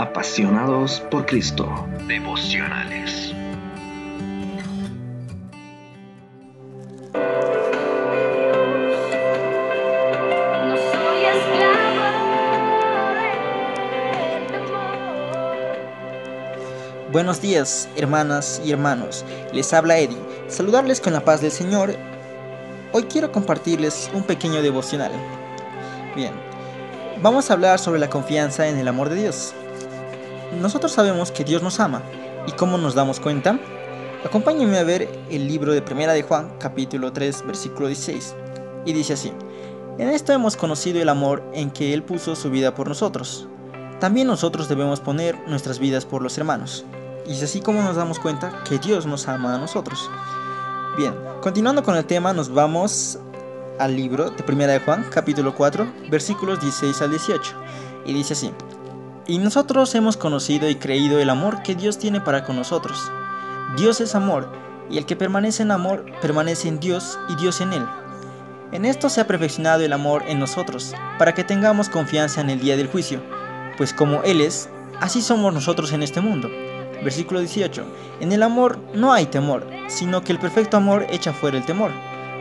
Apasionados por Cristo. Devocionales. Buenos días, hermanas y hermanos. Les habla Eddie. Saludarles con la paz del Señor. Hoy quiero compartirles un pequeño devocional. Bien, vamos a hablar sobre la confianza en el amor de Dios. Nosotros sabemos que Dios nos ama. ¿Y cómo nos damos cuenta? Acompáñenme a ver el libro de Primera de Juan, capítulo 3, versículo 16. Y dice así: En esto hemos conocido el amor en que Él puso su vida por nosotros. También nosotros debemos poner nuestras vidas por los hermanos. Y es así como nos damos cuenta que Dios nos ama a nosotros. Bien, continuando con el tema, nos vamos al libro de Primera de Juan, capítulo 4, versículos 16 al 18. Y dice así: Y nosotros hemos conocido y creído el amor que Dios tiene para con nosotros. Dios es amor, y el que permanece en amor permanece en Dios y Dios en él. En esto se ha perfeccionado el amor en nosotros, para que tengamos confianza en el día del juicio, pues como Él es, así somos nosotros en este mundo. Versículo 18. En el amor no hay temor, sino que el perfecto amor echa fuera el temor,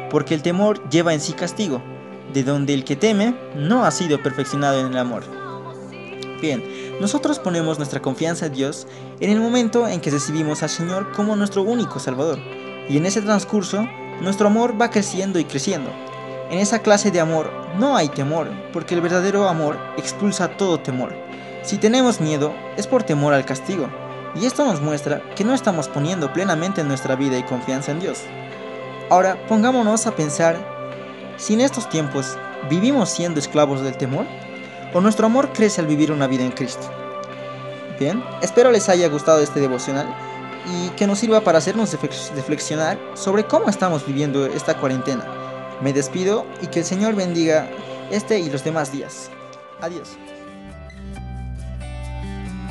porque el temor lleva en sí castigo, de donde el que teme no ha sido perfeccionado en el amor. Bien, nosotros ponemos nuestra confianza en Dios en el momento en que recibimos al Señor como nuestro único Salvador, y en ese transcurso nuestro amor va creciendo y creciendo. En esa clase de amor no hay temor, porque el verdadero amor expulsa todo temor. Si tenemos miedo, es por temor al castigo, y esto nos muestra que no estamos poniendo plenamente nuestra vida y confianza en Dios. Ahora, pongámonos a pensar si en estos tiempos vivimos siendo esclavos del temor, o nuestro amor crece al vivir una vida en Cristo. Bien, espero les haya gustado este devocional y que nos sirva para hacernos reflex- reflexionar sobre cómo estamos viviendo esta cuarentena. Me despido y que el Señor bendiga este y los demás días. Adiós.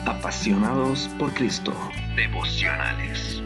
Apasionados por Cristo. Devocionales.